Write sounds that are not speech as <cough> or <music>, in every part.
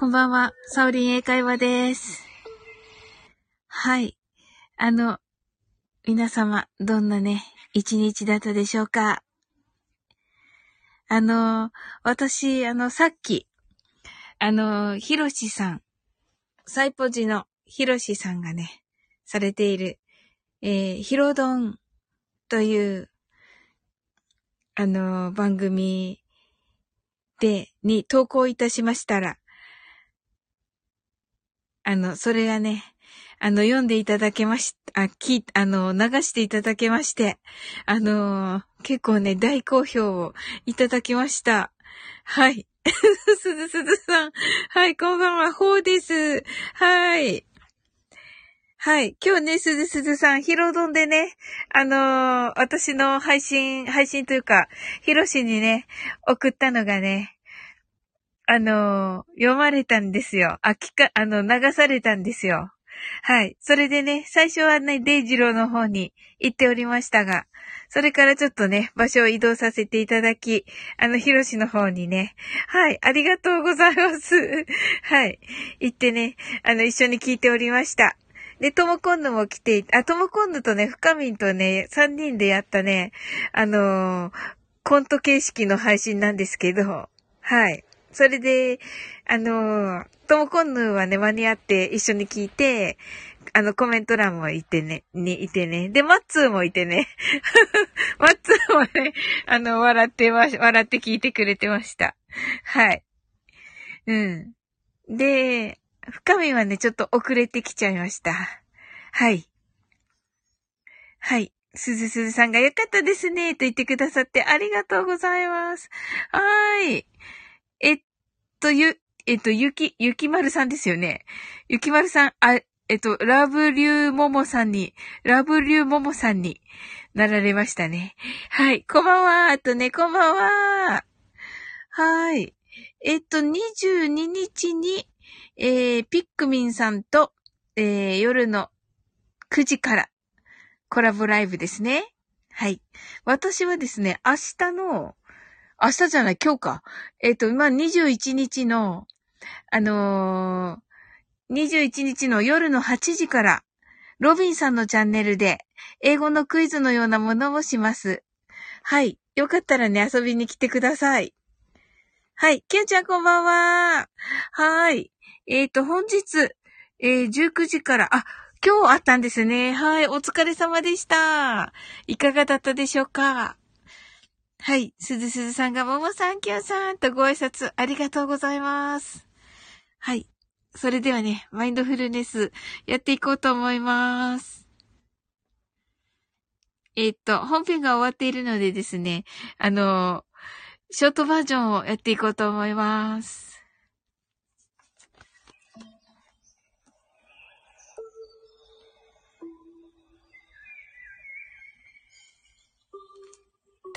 こんばんは、サオリン英会話です。はい。あの、皆様、どんなね、一日だったでしょうか？あの、私、あの、さっき、あの、ひろしさん、サイポジのひろしさんがね、されている、えー、ヒロドンという、あの、番組で、に投稿いたしましたら、あの、それがね、あの、読んでいただけまし、あ、き、あの、流していただけまして、あの結構ね、大好評をいただきました。はい。すずすずさん。はい、こんばんは、ほうです。はい。はい。今日ね、すずすずさん、ヒロドンでね、あのー、私の配信、配信というか、ヒロシにね、送ったのがね、あのー、読まれたんですよ。あ、聞か、あの、流されたんですよ。はい。それでね、最初はね、デイジローの方に行っておりましたが、それからちょっとね、場所を移動させていただき、あの、ヒロシの方にね、はい、ありがとうございます。<laughs> はい。行ってね、あの、一緒に聞いておりました。で、ともこんぬも来て、あ、ともこんぬとね、深みんとね、三人でやったね、あのー、コント形式の配信なんですけど、はい。それで、あの、ともこんぬはね、間に合って一緒に聞いて、あの、コメント欄もいてね、にいてね。で、マッツーもいてね。<laughs> マッツーもね、あの、笑ってま、笑って聞いてくれてました。はい。うん。で、深みはね、ちょっと遅れてきちゃいました。はい。はい。すずすずさんが良かったですね、と言ってくださってありがとうございます。はーい。と、ゆ、えっと、ゆき、ゆきまるさんですよね。ゆきまるさん、あ、えっと、ラブリューモモさんに、ラブリューモモさんになられましたね。はい、こんばんは。あとね、こんばんは。はい。えっと、22日に、えー、ピックミンさんと、えー、夜の9時からコラボライブですね。はい。私はですね、明日の明日じゃない、今日か。えっ、ー、と、まあ、21日の、あのー、21日の夜の8時から、ロビンさんのチャンネルで、英語のクイズのようなものをします。はい。よかったらね、遊びに来てください。はい。ケンちゃんこんばんは。はい。えっ、ー、と、本日、えー、19時から、あ、今日あったんですね。はい。お疲れ様でした。いかがだったでしょうか？はい。すずすずさんが、ももさん、きょうさんとご挨拶ありがとうございます。はい。それではね、マインドフルネスやっていこうと思います。えっと、本編が終わっているのでですね、あの、ショートバージョンをやっていこうと思います。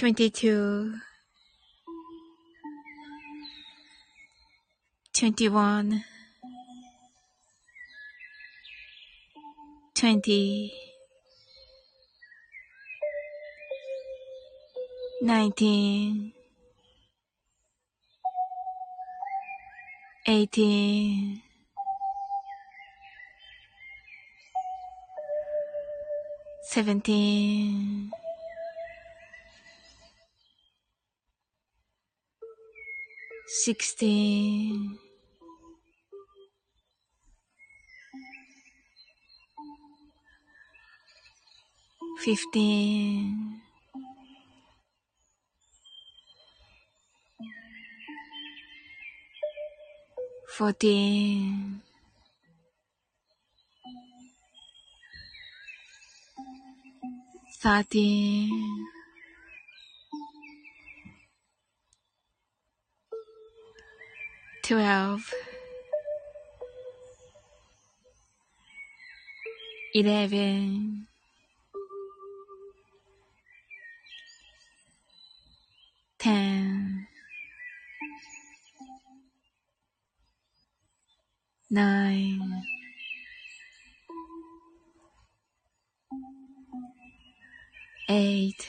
22 21 20 19 18 17 sixteen, fifteen, fourteen, thirteen, twelve, eleven, ten, nine, eight,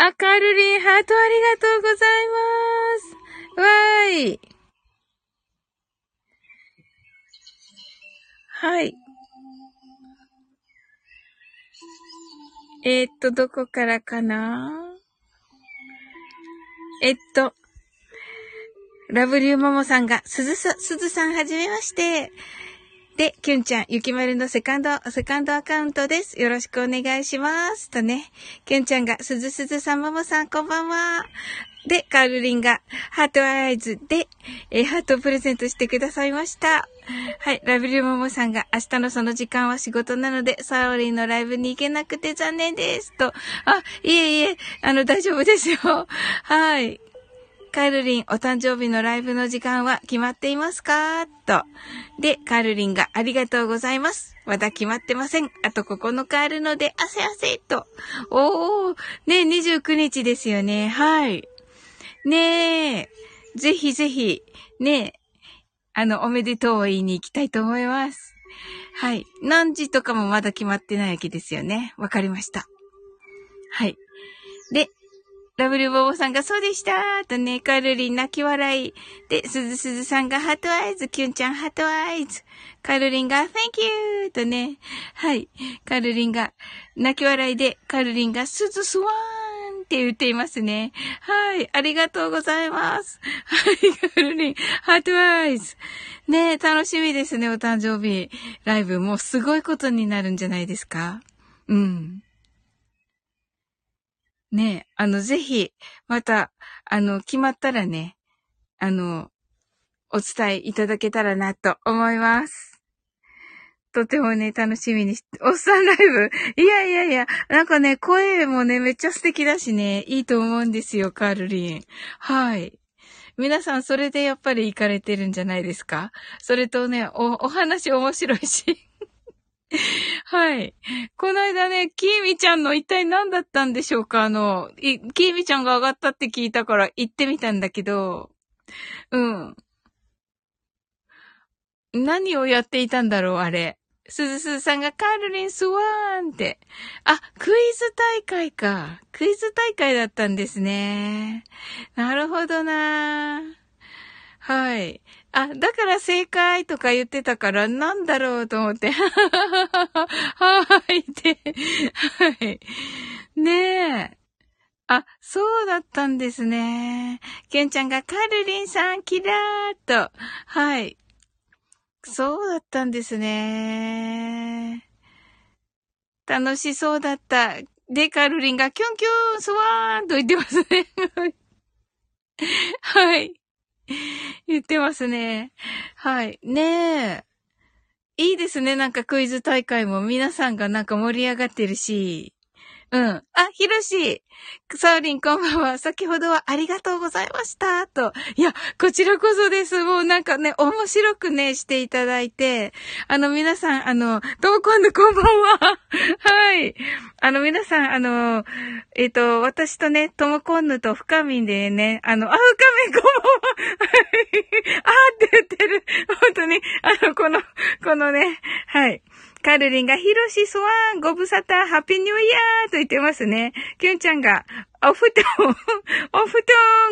あ、カルリン、ハートありがとうございます。わーい。はい。えー、っと、どこからかな？えっと、ラブリューモモさんが、すずさ、すずさんはじめまして。で、キュンちゃん、ゆきまるのセカンド、セカンドアカウントです。よろしくお願いします。とね、キュンちゃんが、すずすずさん、ももさん、こんばんは。で、カールリンが、ハートアイズで、えーハートをプレゼントしてくださいました。はい、ラブリューモモさんが、明日のその時間は仕事なので、サオリンのライブに行けなくて残念です。と、あ、いえいえ、あの、大丈夫ですよ。はい。カールリン、お誕生日のライブの時間は決まっていますか？と。で、カルリンがありがとうございます。まだ決まってません。あと9日あるので、汗汗と。おー、ね、29日ですよね。はい。ねえ、ぜひぜひ、ねえ、あの、おめでとうを言いに行きたいと思います。はい。何時とかもまだ決まってないわけですよね。わかりました。はい。ラブルボボさんがそうでしたとね、カルリン泣き笑い。で、すずすずさんがハートアイズ、キュンちゃんハートアイズ。カルリンが Thank you! とね、はい。カルリンが泣き笑いで、カルリンがすずスワーンって言っていますね。はい。ありがとうございます。はい。<laughs> カルリン、ハートアイズ。ね、楽しみですね、お誕生日。ライブ、もうすごいことになるんじゃないですかうん。ねえ、あの、ぜひ、また、あの、決まったらね、あの、お伝えいただけたらなと思います。とてもね、楽しみにして、おっさんライブいやいやいや、なんかね、声もね、めっちゃ素敵だしね、いいと思うんですよ、カールリン。はい。皆さん、それでやっぱり行かれてるんじゃないですか？それとね、お、お話面白いし。<laughs> はい。この間ね、キーミちゃんの一体何だったんでしょうか？あの、キーミちゃんが上がったって聞いたから行ってみたんだけど、うん。何をやっていたんだろう、あれ？すずすずさんがカールリンスワーンって。あ、クイズ大会か。クイズ大会だったんですね。なるほどなはい。あ、だから正解とか言ってたから、なんだろうと思って。<laughs> はいって。はい。ねえ。あ、そうだったんですね。ケンちゃんがカルリンさん、キラーっと。はい。そうだったんですね。楽しそうだった。で、カルリンがキュンキュン、スワーンと言ってますね。<laughs> はい。<laughs> 言ってますね。はい。ねえ。いいですね。なんかクイズ大会も皆さんがなんか盛り上がってるし。うん。あ、ひろし。サウリンこんばんは。先ほどはありがとうございました。と。いや、こちらこそです。もうなんかね、面白くね、していただいて。あの、皆さん、あの、ともこんぬこんばんは。<laughs> はい。あの、皆さん、あの、えっ、ー、と、私とね、ともこんぬと深みんでね、あの、あ、深みこんばんは。あーって言ってる。本当に、あの、この、このね、はい。カルリンがヒロシスワン、ご無沙汰、ハッピーニューイヤーと言ってますね。キュンちゃんが、お布団、<laughs> お布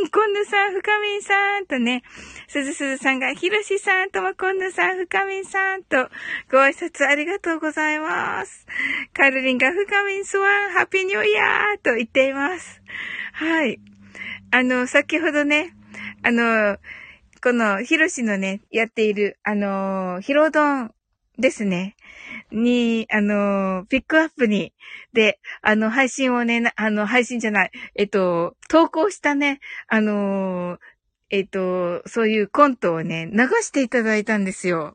団、コンヌさん、深みんさんとね、すずすずさんが、ヒロシさんともコンヌさん、深みんさんと、ご挨拶ありがとうございます。カルリンが、深みんスワン、ハッピーニューイヤーと言っています。はい。あの、先ほどね、あの、この、ヒロシのね、やっている、あの、ヒロドンですね。に、あの、ピックアップに、で、あの、配信をね、あの、配信じゃない、えっと、投稿したね、あの、えっと、そういうコントをね、流していただいたんですよ。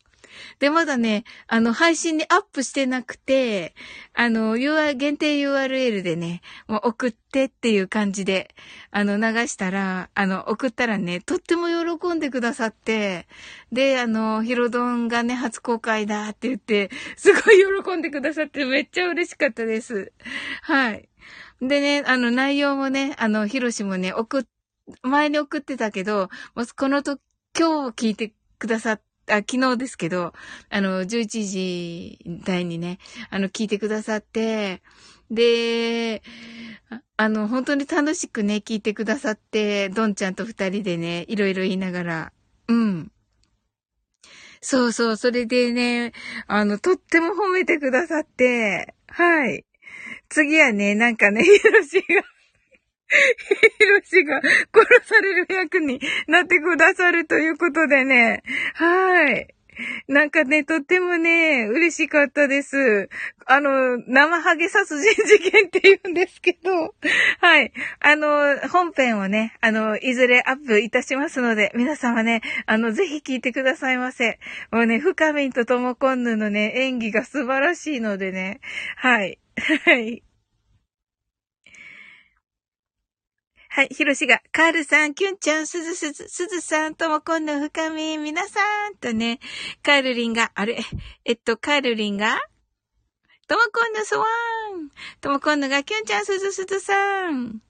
で、まだね、あの、配信にアップしてなくて、あの、UR、限定 URL でね、もう送ってっていう感じで、あの、流したら、あの、送ったらね、とっても喜んでくださって、で、あの、ヒロドンがね、初公開だって言って、すごい喜んでくださってめっちゃ嬉しかったです。はい。でね、あの、内容もね、あの、ヒロシもね、送っ、前に送ってたけど、もうこのと、今日聞いてくださっあ、昨日ですけど、あの、11時台にね、あの、聞いてくださって、で、あの、本当に楽しくね、聞いてくださって、どんちゃんと二人でね、いろいろ言いながら、うん。そうそう、それでね、あの、とっても褒めてくださって、はい。次はね、なんかね、ヒロシがヒロシが殺される役になってくださるということでね。はい。なんかね、とってもね、嬉しかったです。あの、生ハゲ殺人事件って言うんですけど、はい。あの、本編をね、あの、いずれアップいたしますので、皆様ね、あの、ぜひ聞いてくださいませ。もうね、深みんとともこんぬのね、演技が素晴らしいのでね、はい。<laughs> はい。はい、ひろしが、カールさん、キュンちゃん、すずすず、すずさん、ともこんの深み、皆さん、とね、カールリンが、あれ、えっと、カールリンが、ともこんのスワンともこんのが、キュンちゃん、すずすずさん。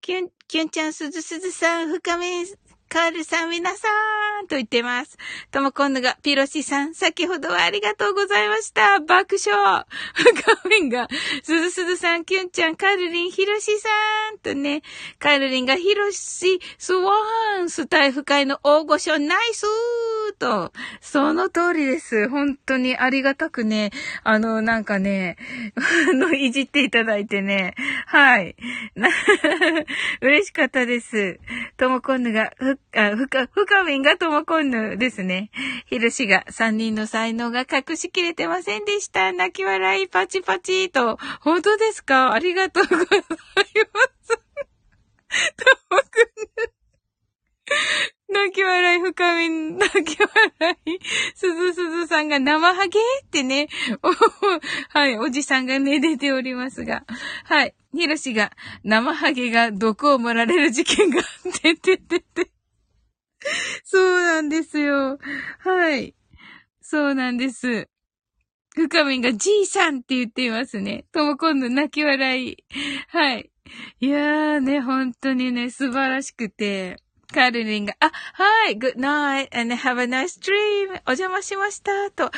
キュン、キュンちゃん、すずすずさん、深み、カールさん皆さんと言ってます。とも今度がピロシさん、先ほどはありがとうございました。爆笑。画面が、すずすずさん、キュンちゃん、カルリン、ヒロシさんとね、カルリンがヒロシ、スワーン、スタイフ会の大御所、ナイスーと、その通りです。本当にありがたくね、あの、なんかね、<laughs> あの、いじっていただいてね、はい。<laughs> 嬉しかったです。とも今度が、ふあ、ふか、ふかみんがともこんぬですね。ひろしが三人の才能が隠しきれてませんでした。泣き笑いパチパチと。本当ですか？ありがとうございます。<laughs> ともこんぬ。泣き笑い深み、<laughs> 泣き笑い。すずすずさんが生ハゲ？ってね。<laughs> はい、おじさんがね、出ておりますが。はい。ひろしが生ハゲが毒を盛られる事件が、てててて。そうなんですよ。はい。そうなんです。深みがじいさんって言っていますね。とも今度泣き笑い。はい。いやーね、本当にね、素晴らしくて。カルリンが、あ、はい、good night and have a nice dream. お邪魔しました。と、あ、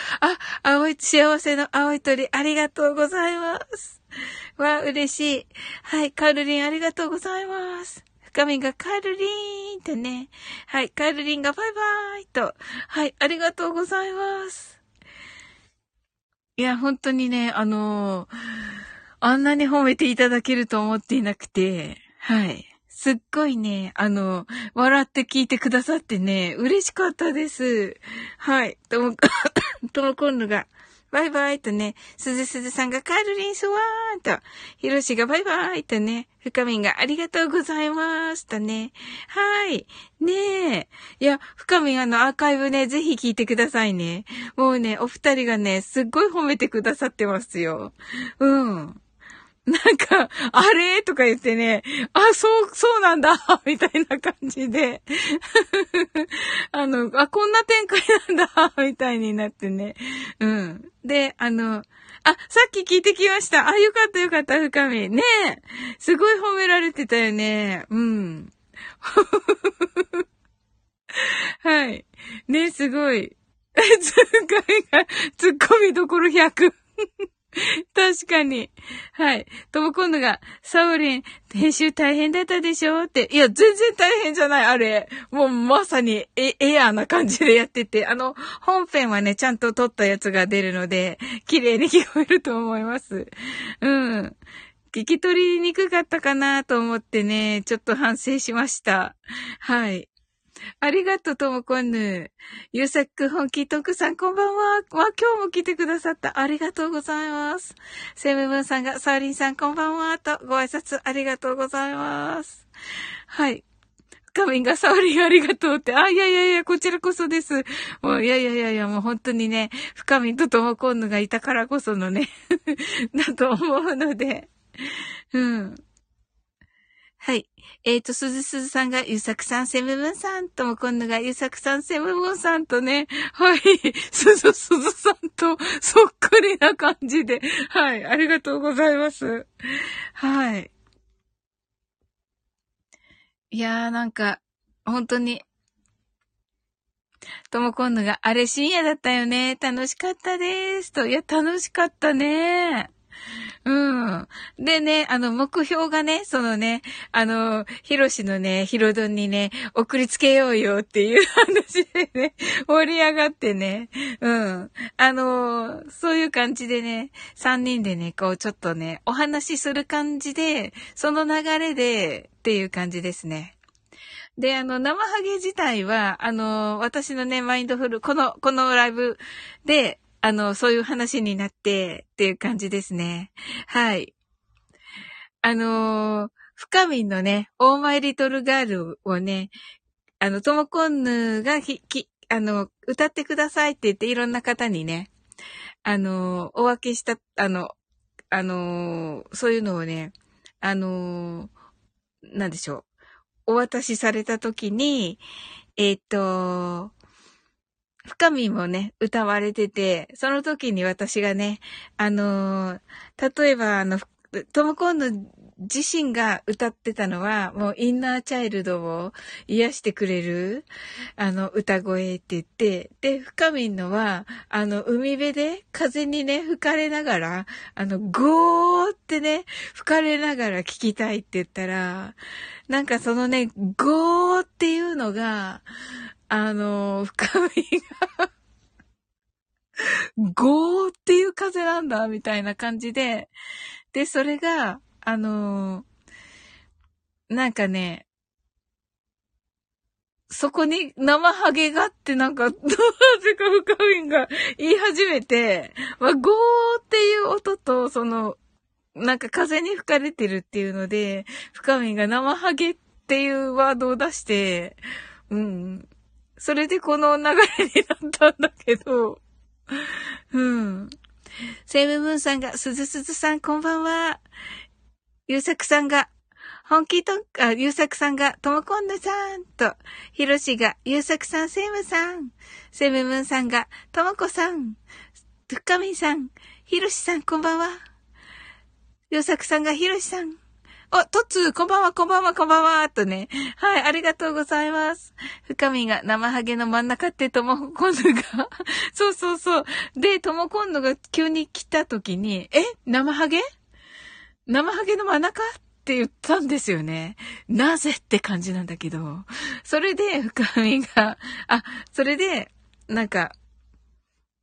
青い、幸せの青い鳥、ありがとうございます。わ、嬉しい。はい、カルリンありがとうございます。画面がカルリーンとね。はい、カルリンがバイバイと。はい、ありがとうございます。いや、本当にね、あのー、あんなに褒めていただけると思っていなくて、はい。すっごいね、あの、笑って聞いてくださってね、嬉しかったです。はい。とも、<coughs> とも今度が、バイバイとね、すずすずさんがカールリンスワーンと、ひろしがバイバイとね、深みんがありがとうございますとね。はい。ねえ。いや、深みんあのアーカイブね、ぜひ聞いてくださいね。もうね、お二人がね、すっごい褒めてくださってますよ。うん。なんか、あれ？とか言ってね、あ、そう、そうなんだ <laughs> みたいな感じで <laughs> あの、あ、こんな展開なんだ <laughs> みたいになってね。うん。で、あの、あ、さっき聞いてきました。あ、よかったよかった、深み。ねえ。すごい褒められてたよね。うん。はい。ねすごい。ツッコミが、ツッコミどころ100。<laughs> 確かに。はい。とも今度が、サオリン、編集大変だったでしょ？って。いや、全然大変じゃない、あれ。もうまさにエ、エアーな感じでやってて。あの、本編はね、ちゃんと撮ったやつが出るので、綺麗に聞こえると思います。うん。聞き取りにくかったかなと思ってね、ちょっと反省しました。はい。ありがとう、ともこんぬ。ゆうさく本気とくさん、こんばんは。わ、今日も来てくださった。ありがとうございます。セムブンさんが、サーリンさん、こんばんは。と、ご挨拶ありがとうございます。はい。カミンがサーリンありがとうって。あ、いやいやいや、こちらこそです。もう、いやいやいやいや、もう本当にね、深みとともこんぬがいたからこそのね <laughs> だと思うので。うん。はい。えっ、ー、と、すずすずさんが、ゆさくさん、セムブンさんとも、今度が、ゆさくさん、セムブンさんとね、はい。すずすずさんと、そっくりな感じで、はい。ありがとうございます。はい。いやー、なんか、本当に、ともこんのが、あれ深夜だったよね。楽しかったです。と、いや、楽しかったね。うん。でね、あの、目標がね、そのね、あの、ヒロシのね、ヒロドンにね、送りつけようよっていう <laughs> 話でね、盛り上がってね、うん。あの、そういう感じでね、三人でね、こう、ちょっとね、お話しする感じで、その流れで、っていう感じですね。で、あの、生ハゲ自体は、あの、私のね、マインドフル、この、このライブで、あの、そういう話になってっていう感じですね。はい。あのー、深みのね、オーマイリトルガールをね、あの、ともこんぬがひ、き、あの、歌ってくださいって言っていろんな方にね、あの、お分けした、あの、あの、そういうのをね、あの、なんでしょう。お渡しされたときに、えっ、と、深みもね、歌われてて、その時に私がね、あのー、例えばあの、トムコンの自身が歌ってたのは、もうインナーチャイルドを癒してくれる、あの、歌声って言って、で、深みのは、あの、海辺で風にね、吹かれながら、あの、ゴーってね、吹かれながら聞きたいって言ったら、なんかそのね、ゴーっていうのが、あの、深みが <laughs> ゴーっていう風なんだ、みたいな感じで、で、それが、あのなんかね、そこに生ハゲがってなんか、どうせか深みが言い始めて、まあ、ゴーっていう音と、その、なんか風に吹かれてるっていうので、深みが生ハゲっていうワードを出して、うん。それでこの流れになったんだけど、<laughs> うん。セイムムーンさんが、すずすずさんこんばんは。ゆうさくさんが、本気と、あ、ゆうさくさんが、ともこんぬさんと、ひろしが、ゆうさくさん、セイムさん。セイムムーンさんが、ともこさん。ふっかみんさん。ひろしさん、こんばんは。ゆうさくさんが、ひろしさん。あ、トツこんばんは、こんばんは、こんばんは、とね。はい、ありがとうございます。深みが生ハゲの真ん中ってともこんぬが <laughs> そうそうそう。で、ともこんぬが急に来た時に、え生ハゲ？生ハゲの真ん中って言ったんですよね。なぜって感じなんだけど。それで、深みが、あ、それで、なんか、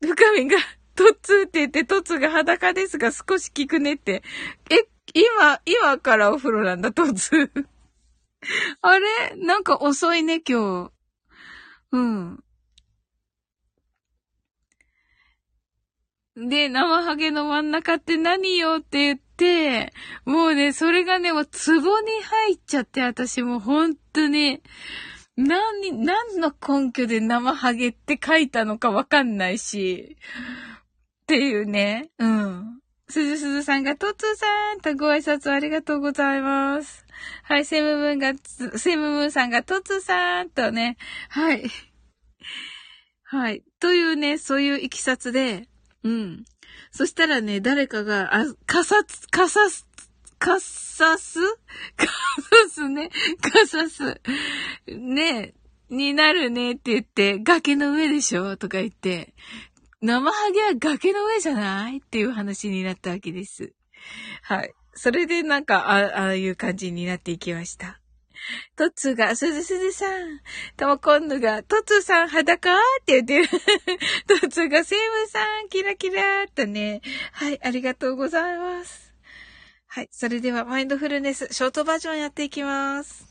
深みが、トツって言って、トツが裸ですが少し効くねって。え、今、今からお風呂なんだ、とつ。<laughs> あれ？なんか遅いね、今日。うん。で、生ハゲの真ん中って何よって言って、もうね、それがね、もう壺に入っちゃって、私も本当に、何、何の根拠で生ハゲって書いたのかわかんないし、っていうね、うん。すずすずさんが、とつさんとご挨拶ありがとうございます。はい、セムムーンが、セムムーンさんが、とつさんとね、はい。はい。というね、そういういきさつで、うん。そしたらね、誰かが、あ、かさつ、かさす、かさす？かさすね。かさす。ねになるねって言って、崖の上でしょ？とか言って、生ハゲは崖の上じゃない？っていう話になったわけです。はい。それでなんか、あああいう感じになっていきました。トッツーが、すずすずさん。ともこんぬが、トッツーさん裸って言ってる。<laughs> トッツーが、セイムさん、キラキラーとね。はい、ありがとうございます。はい、それではマインドフルネス、ショートバージョンやっていきます。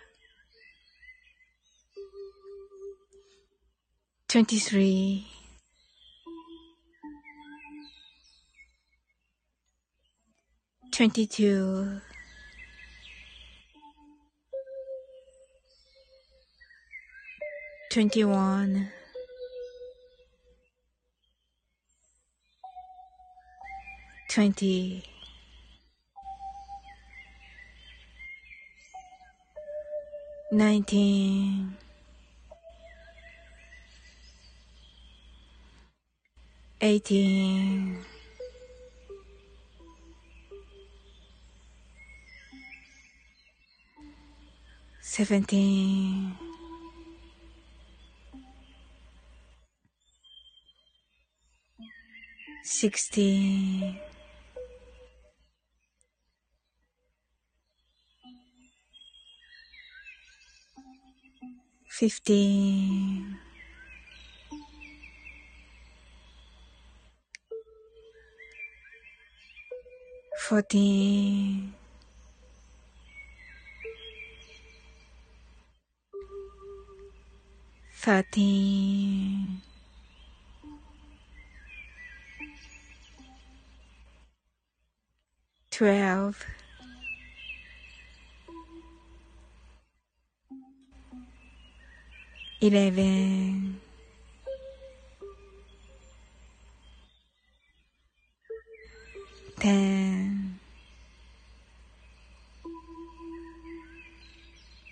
23 22 21 20 19 18 17 16 15 body. Thirty, twelve, eleven, ten.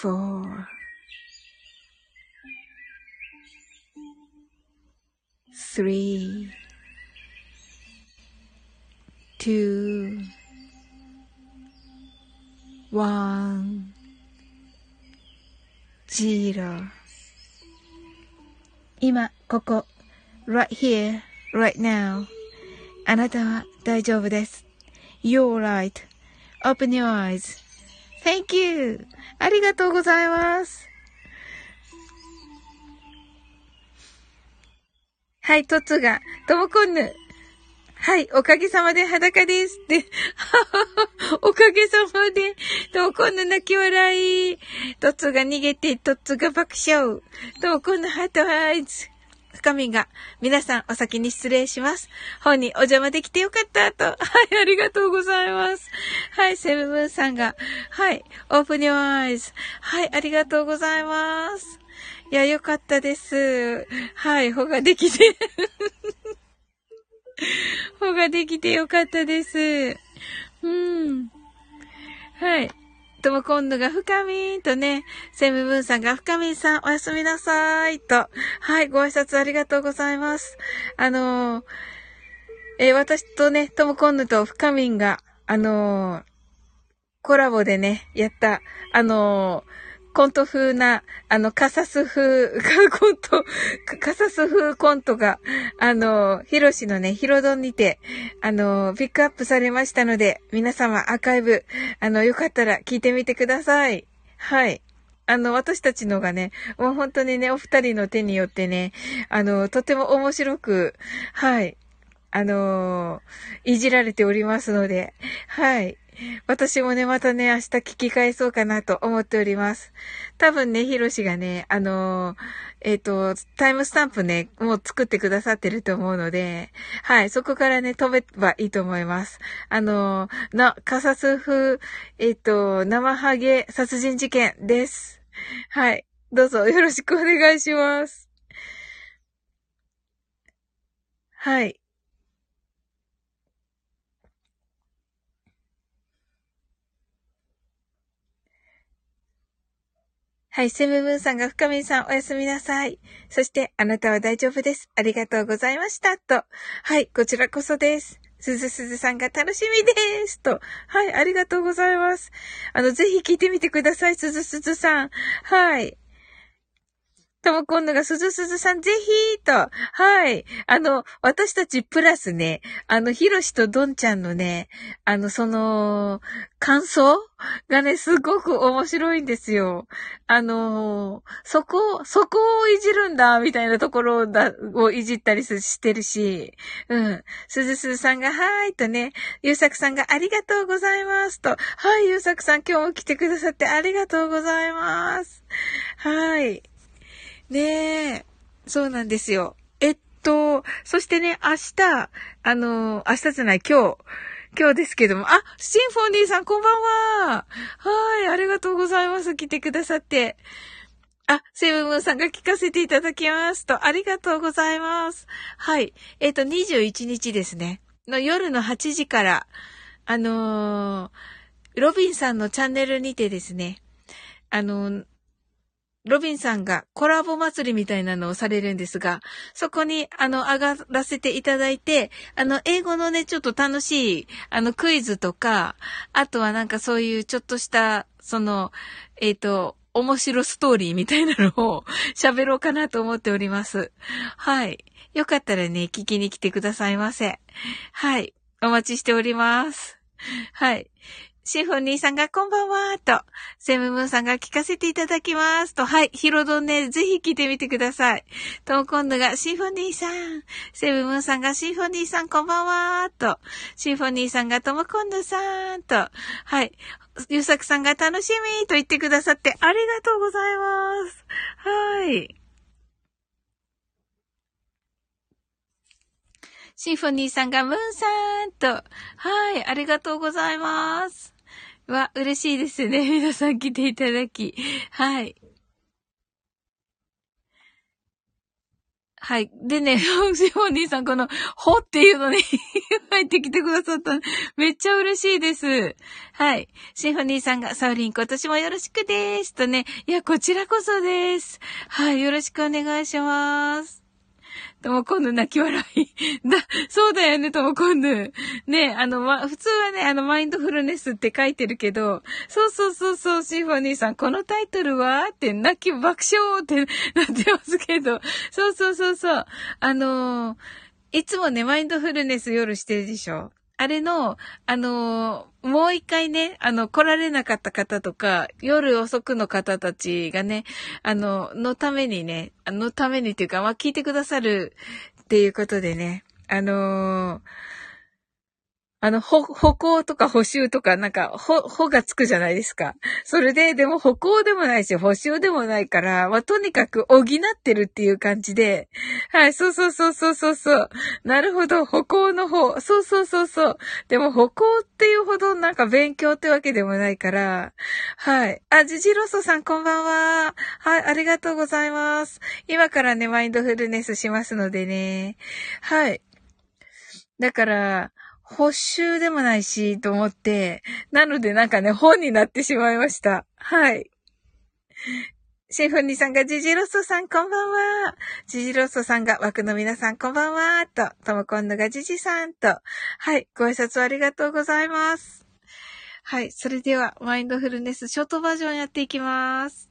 four, three, two, one, zero 今、ここ、right here, right now あなたは大丈夫です。You're right. Open your eyes. Thank you. ありがとうございます。はい、トツが、ともこんぬ。はい、おかげさまで裸です。って、<laughs> おかげさまで、ともこんぬ泣き笑い。トツが逃げて、トツが爆笑。ともこんぬハートアイズ。深みが、皆さんお先に失礼します。本にお邪魔できてよかったと。<laughs> はい、ありがとうございます。はい、セブブンさんが、はい、オープニュアイズ。はい、ありがとうございます。いや、よかったです。はい、ほができて。<laughs> ほができてよかったです。うん。はい。とも今度が深みんとね、セムブンさんが深みんさんおやすみなさいと。はい、ご挨拶ありがとうございます。あのー、えー、私とね、とも今度と深みんが、あのー、コラボでね、やった、あのーコント風な、あの、カサス風、コント、カサス風コントが、あの、ヒロシのね、ヒロドンにて、あの、ピックアップされましたので、皆様アーカイブ、あの、よかったら聞いてみてください。はい。あの、私たちのがね、もう本当にね、お二人の手によってね、あの、とても面白く、はい、あのいじられておりますので、はい。<laughs> 私もね、またね、明日聞き返そうかなと思っております。多分ね、ヒロシがね、あのー、えっ、ー、と、タイムスタンプね、もう作ってくださってると思うので、はい、そこからね、飛べばいいと思います。あのー、な、カサス風、えっ、と、生ハゲ殺人事件です。はい、どうぞよろしくお願いします。はい。はい、セムブンさんが深みさんおやすみなさい。そして、あなたは大丈夫です。ありがとうございました。と。はい、こちらこそです。すずすずさんが楽しみです。と。はい、ありがとうございます。あの、ぜひ聞いてみてください、すずすずさん。はい。とも今度がすずすずさんぜひーと。はい。あの、私たちプラスね、あの、ひろしとどんちゃんのね、あの、その、感想がね、すごく面白いんですよ。あの、そこ、そこをいじるんだ、みたいなところだ、をいじったりしてるし、うん。すずすずさんが、はーいとね、ゆうさくさんがありがとうございますと。はい、ゆうさくさん今日も来てくださってありがとうございます。はい。ねえ。そうなんですよ。えっと、そしてね、明日、あの、明日じゃない、今日、今日ですけども、あ、シンフォニーさんこんばんは。はい、ありがとうございます。来てくださって。あ、セブンムーンさんが聞かせていただきますと、ありがとうございます。はい。えっ、と、21日ですね。の夜の8時から、あのー、ロビンさんのチャンネルにてですね、あのー、ロビンさんがコラボ祭りみたいなのをされるんですが、そこに、あの、上がらせていただいて、あの、英語のね、ちょっと楽しい、あの、クイズとか、あとはなんかそういうちょっとした、その、えっ、ー、と、面白ストーリーみたいなのを <laughs> 喋ろうかなと思っております。はい。よかったらね、聞きに来てくださいませ。はい。お待ちしております。はい。シフォニーさんがこんばんはと、セムムーンさんが聞かせていただきますと、はい、ヒロドンね、ぜひ聞いてみてください。と、今度がシフォニーさん、セムムーンさんがシフォニーさんこんばんはと、シフォニーさんがともこんどさんと、はい、ゆうさくさんが楽しみと言ってくださってありがとうございます。はい。シンフォニーさんがムーンさんと、はい、ありがとうございます。わ、嬉しいですね。<laughs> 皆さん来ていただき。はい。はい。でね、<laughs> シンフォニーさん、この、ほっていうのに <laughs> 入ってきてくださった。めっちゃ嬉しいです。はい。シンフォニーさんが、サウリン今年もよろしくです。とね、いや、こちらこそです。はい。よろしくお願いします。ともこんぬ泣き笑い。<laughs> だ、そうだよね、ともこんぬ。ね、あの、ま、普通はね、あの、マインドフルネスって書いてるけど、そうそうそうそう、シンフォニーさん、このタイトルはって泣き爆笑って <laughs> なってますけど、そうそうそうそう。あのー、いつもね、マインドフルネス夜してるでしょ？あれの、あのー、もう一回ね、あの、来られなかった方とか、夜遅くの方たちがね、あの、のためにね、あのためにっていうか、まあ、聞いてくださるっていうことでね、あのーあの、ほ、歩行とか補修とか、なんか、ほ、ほがつくじゃないですか。それで、でも歩行でもないし、補修でもないから、まあ、とにかく補ってるっていう感じで、はい、そうそうそうそうそうそう。なるほど、歩行の方。そうそうそうそう。でも歩行っていうほどなんか勉強ってわけでもないから、はい。あ、ジジロソさんこんばんは。はい、ありがとうございます。今からね、マインドフルネスしますのでね。はい。だから、補修でもないし、と思って、なのでなんかね、本になってしまいました。はい。シェフォニーさんがジジロッソさんこんばんは。ジジロッソさんが枠の皆さんこんばんは。と、ともこんのがジジさんと。はい。ご挨拶ありがとうございます。はい。それでは、マインドフルネスショートバージョンやっていきます。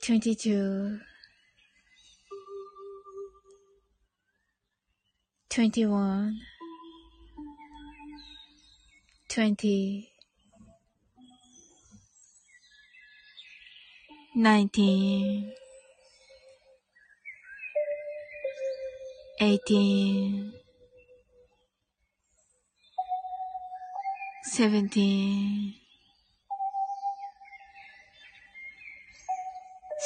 22 21 20 19 18 17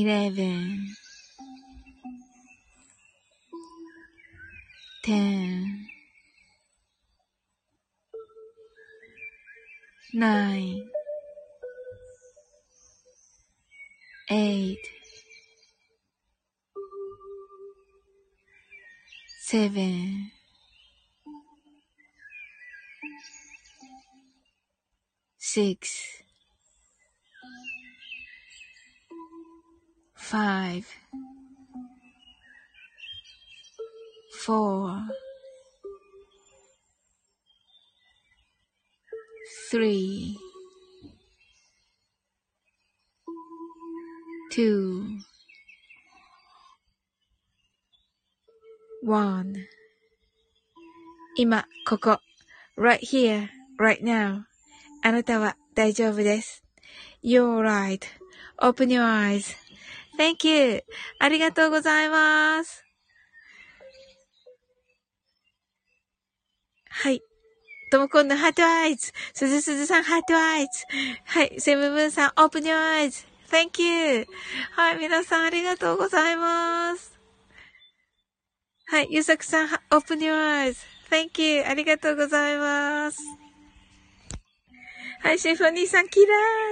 eleven, ten, nine, eight, seven, six, five, four, three, two, one 今、ここ。right here, right now. あなたは大丈夫です。You're right.Open your Thank you. ありがとうございます。はい。ともこんの heart eyes。すずすずさん heart eyes。はい。セムブンさん open your eyes。Thank you. はい。皆さんありがとうございます。はい。ゆさくさん、オープニュアイズ。Thank you. ありがとうございます。はい、シンフォニーさん、キラ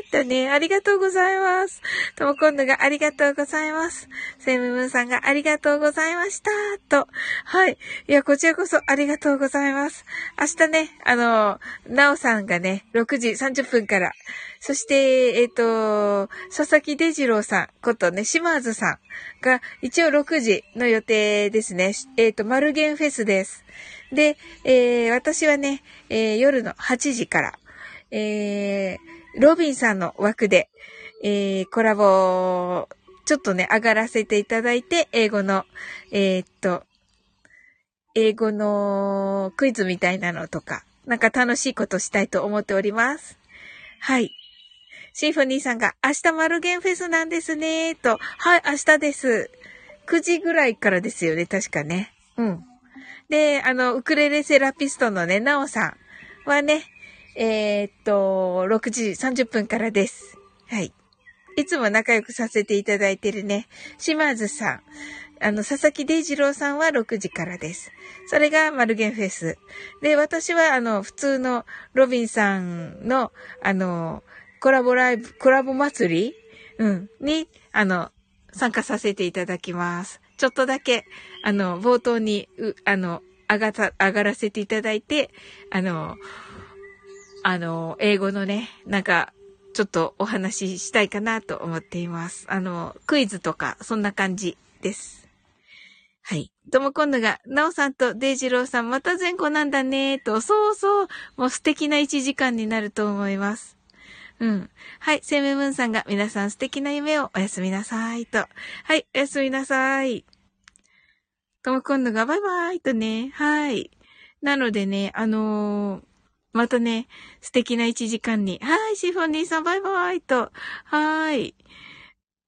ーとね、ありがとうございます。とも今度がありがとうございます。セムムーンさんがありがとうございました。と。はい。いや、こちらこそありがとうございます。明日ね、あの、なおさんがね、6時30分から、そして、えっ、ー、と、佐々木デジローさんことね、島津さんが一応6時の予定ですね。えっ、ー、と、マルゲンフェスです。で、えー、私はね、えー、夜の8時から、えー、ロビンさんの枠で、えー、コラボ、ちょっとね、上がらせていただいて、英語の、えー、っと、英語のクイズみたいなのとか、なんか楽しいことしたいと思っております。はい。シンフォニーさんが、明日マルゲンフェスなんですね、と。はい、明日です。9時ぐらいからですよね、確かね。うん。で、あの、ウクレレセラピストのね、ナオさんはね、えー、っと、6時30分からです。はい。いつも仲良くさせていただいてるね、島津さん。あの、佐々木デイジローさんは6時からです。それがマルゲンフェス。で、私はあの、普通のロビンさんの、あの、コラボライブ、コラボ祭り？うん。に、あの、参加させていただきます。ちょっとだけ、あの、冒頭に、う、あの、上がた、上がらせていただいて、あの、あの、英語のね、なんか、ちょっとお話ししたいかなと思っています。あの、クイズとか、そんな感じです。はい。とも今度が、なおさんとデイジローさんまた前後なんだねと、そうそう、もう素敵な1時間になると思います。うん。はい。セムムーンさんが皆さん素敵な夢をおやすみなさいと。はい。おやすみなさい。とも今度がバイバイとね。はい。なのでね、あのー、またね、素敵な1時間に。はい。シフォニーさんバイバイと。はい。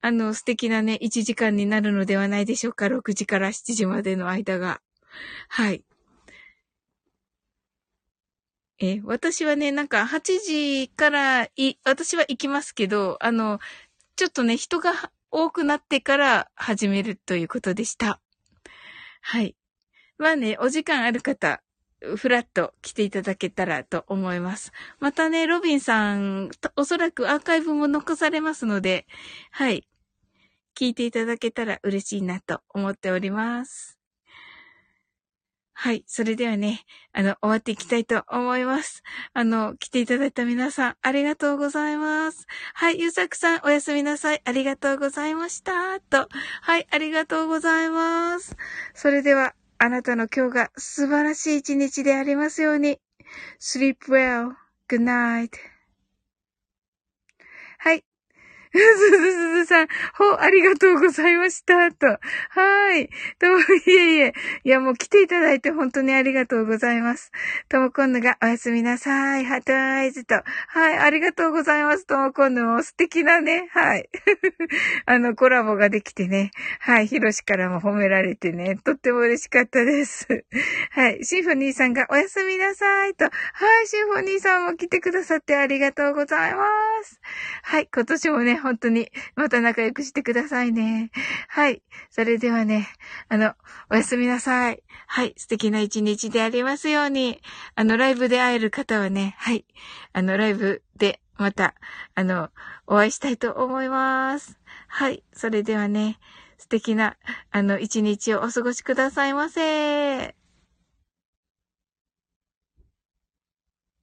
あの、素敵なね、1時間になるのではないでしょうか。6時から7時までの間が。はい。え、私はね、なんか8時からい、私は行きますけど、あの、ちょっとね、人が多くなってから始めるということでした。はい。まあね、お時間ある方、ふらっと来ていただけたらと思います。またね、ロビンさん、おそらくアーカイブも残されますので、はい。聞いていただけたら嬉しいなと思っております。はい。それではね、あの、終わっていきたいと思います。あの、来ていただいた皆さん、ありがとうございます。はい。ゆうさくさん、おやすみなさい。ありがとうございました。と。はい。ありがとうございます。それでは、あなたの今日が素晴らしい一日でありますように。sleep well. Good night. はい。すずすずさん、ほ、ありがとうございました。と。はい。とも、いえいえ。いや、もう来ていただいて本当にありがとうございます。ともこんぬがおやすみなさい。ハートアイズと。はい。ありがとうございます。ともこんぬも素敵なね。はい。<laughs> あの、コラボができてね。はい。ひろしからも褒められてね。とっても嬉しかったです。はい。シンフォニーさんがおやすみなさい。と。はい。シンフォニーさんも来てくださってありがとうございます。はい。今年もね、本当に、また仲良くしてくださいね。はい。それではね、あの、おやすみなさい。はい。素敵な一日でありますように。あの、ライブで会える方はね、はい。あの、ライブでまた、あの、お会いしたいと思います。はい。それではね、素敵な、あの、一日をお過ごしくださいませ。